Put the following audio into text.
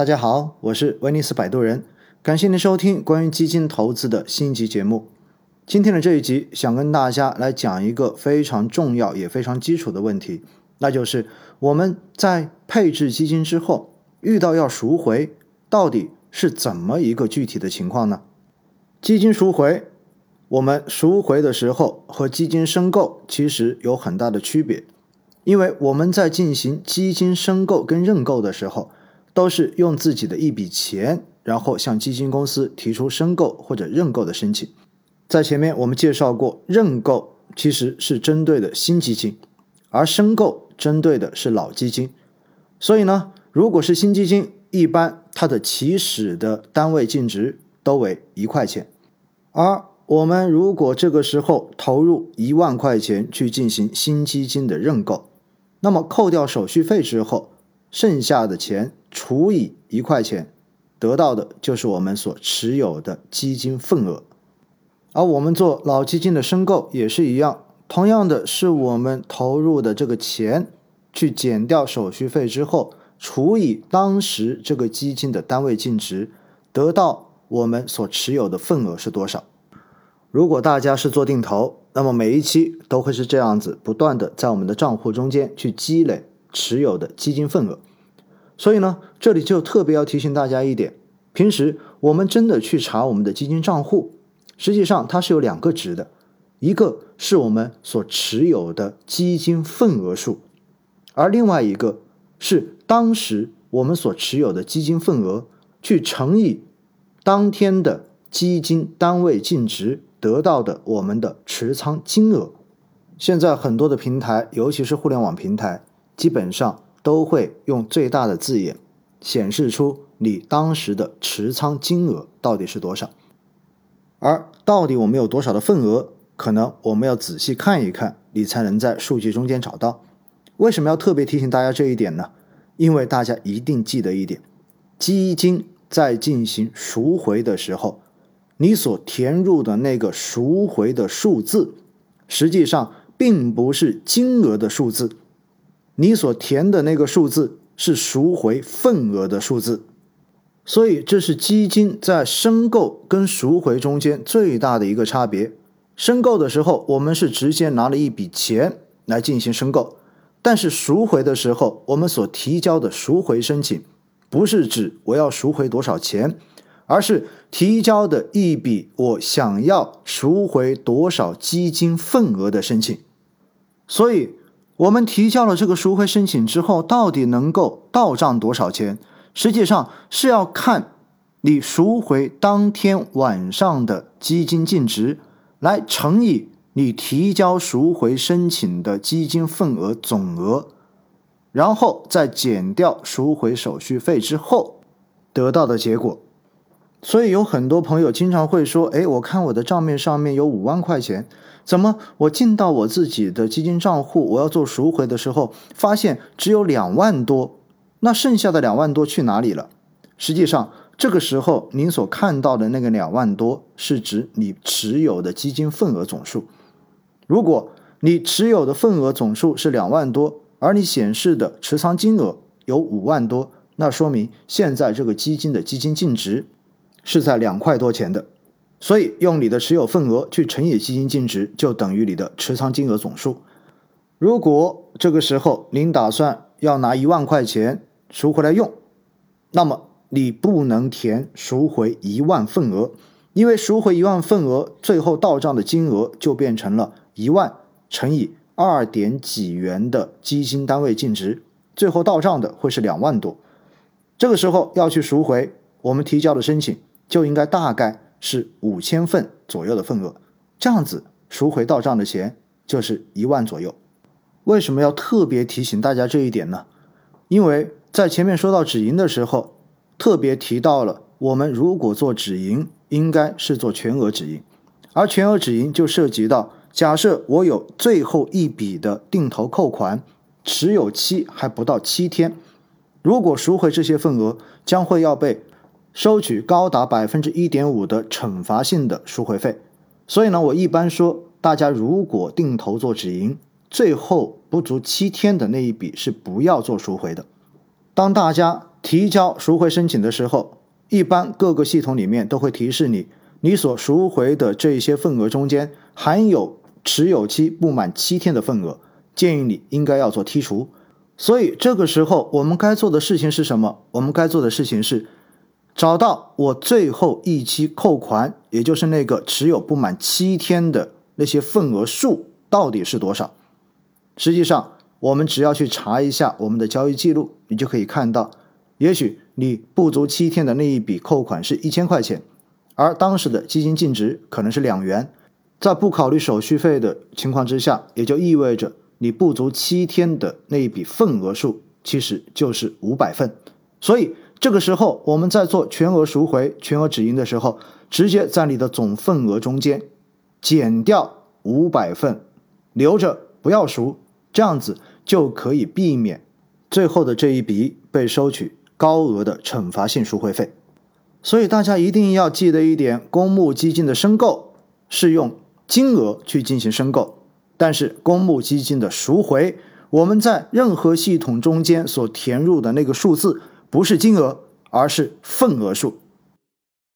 大家好，我是威尼斯摆渡人，感谢您收听关于基金投资的新一集节目。今天的这一集想跟大家来讲一个非常重要也非常基础的问题，那就是我们在配置基金之后，遇到要赎回，到底是怎么一个具体的情况呢？基金赎回，我们赎回的时候和基金申购其实有很大的区别，因为我们在进行基金申购跟认购的时候，都是用自己的一笔钱，然后向基金公司提出申购或者认购的申请。在前面我们介绍过，认购其实是针对的新基金，而申购针对的是老基金。所以呢，如果是新基金，一般它的起始的单位净值都为一块钱。而我们如果这个时候投入一万块钱去进行新基金的认购，那么扣掉手续费之后，剩下的钱除以一块钱，得到的就是我们所持有的基金份额。而我们做老基金的申购也是一样，同样的是我们投入的这个钱，去减掉手续费之后，除以当时这个基金的单位净值，得到我们所持有的份额是多少。如果大家是做定投，那么每一期都会是这样子，不断的在我们的账户中间去积累持有的基金份额。所以呢，这里就特别要提醒大家一点：平时我们真的去查我们的基金账户。实际上它是有两个值的，一个是我们所持有的基金份额数，而另外一个是当时我们所持有的基金份额去乘以当天的基金单位净值得到的我们的持仓金额。现在很多的平台，尤其是互联网平台，基本上都会用最大的字眼显示出你当时的持仓金额到底是多少。而到底我们有多少的份额，可能我们要仔细看一看，你才能在数据中间找到。为什么要特别提醒大家这一点呢？因为大家一定记得一点：基金在进行赎回的时候，你所填入的那个赎回的数字，实际上并不是金额的数字，你所填的那个数字是赎回份额的数字。所以，这是基金在申购跟赎回中间最大的一个差别。申购的时候，我们是直接拿了一笔钱来进行申购；但是赎回的时候，我们所提交的赎回申请，不是指我要赎回多少钱，而是提交的一笔我想要赎回多少基金份额的申请。所以，我们提交了这个赎回申请之后，到底能够到账多少钱？实际上是要看你赎回当天晚上的基金净值，来乘以你提交赎回申请的基金份额总额，然后再减掉赎回手续费之后得到的结果。所以有很多朋友经常会说：“哎，我看我的账面上面有五万块钱，怎么我进到我自己的基金账户，我要做赎回的时候，发现只有两万多。”那剩下的两万多去哪里了？实际上，这个时候您所看到的那个两万多，是指你持有的基金份额总数。如果你持有的份额总数是两万多，而你显示的持仓金额有五万多，那说明现在这个基金的基金净值是在两块多钱的。所以，用你的持有份额去乘以基金净值，就等于你的持仓金额总数。如果这个时候您打算要拿一万块钱，赎回来用，那么你不能填赎回一万份额，因为赎回一万份额，最后到账的金额就变成了一万乘以二点几元的基金单位净值，最后到账的会是两万多。这个时候要去赎回，我们提交的申请就应该大概是五千份左右的份额，这样子赎回到账的钱就是一万左右。为什么要特别提醒大家这一点呢？因为在前面说到止盈的时候，特别提到了我们如果做止盈，应该是做全额止盈，而全额止盈就涉及到，假设我有最后一笔的定投扣款，持有期还不到七天，如果赎回这些份额，将会要被收取高达百分之一点五的惩罚性的赎回费。所以呢，我一般说，大家如果定投做止盈，最后不足七天的那一笔是不要做赎回的。当大家提交赎回申请的时候，一般各个系统里面都会提示你，你所赎回的这些份额中间含有持有期不满七天的份额，建议你应该要做剔除。所以这个时候我们该做的事情是什么？我们该做的事情是找到我最后一期扣款，也就是那个持有不满七天的那些份额数到底是多少。实际上，我们只要去查一下我们的交易记录，你就可以看到，也许你不足七天的那一笔扣款是一千块钱，而当时的基金净值可能是两元，在不考虑手续费的情况之下，也就意味着你不足七天的那一笔份额数其实就是五百份。所以这个时候我们在做全额赎回、全额止盈的时候，直接在你的总份额中间减掉五百份，留着不要赎。这样子就可以避免最后的这一笔被收取高额的惩罚性赎回费。所以大家一定要记得一点：公募基金的申购是用金额去进行申购，但是公募基金的赎回，我们在任何系统中间所填入的那个数字不是金额，而是份额数。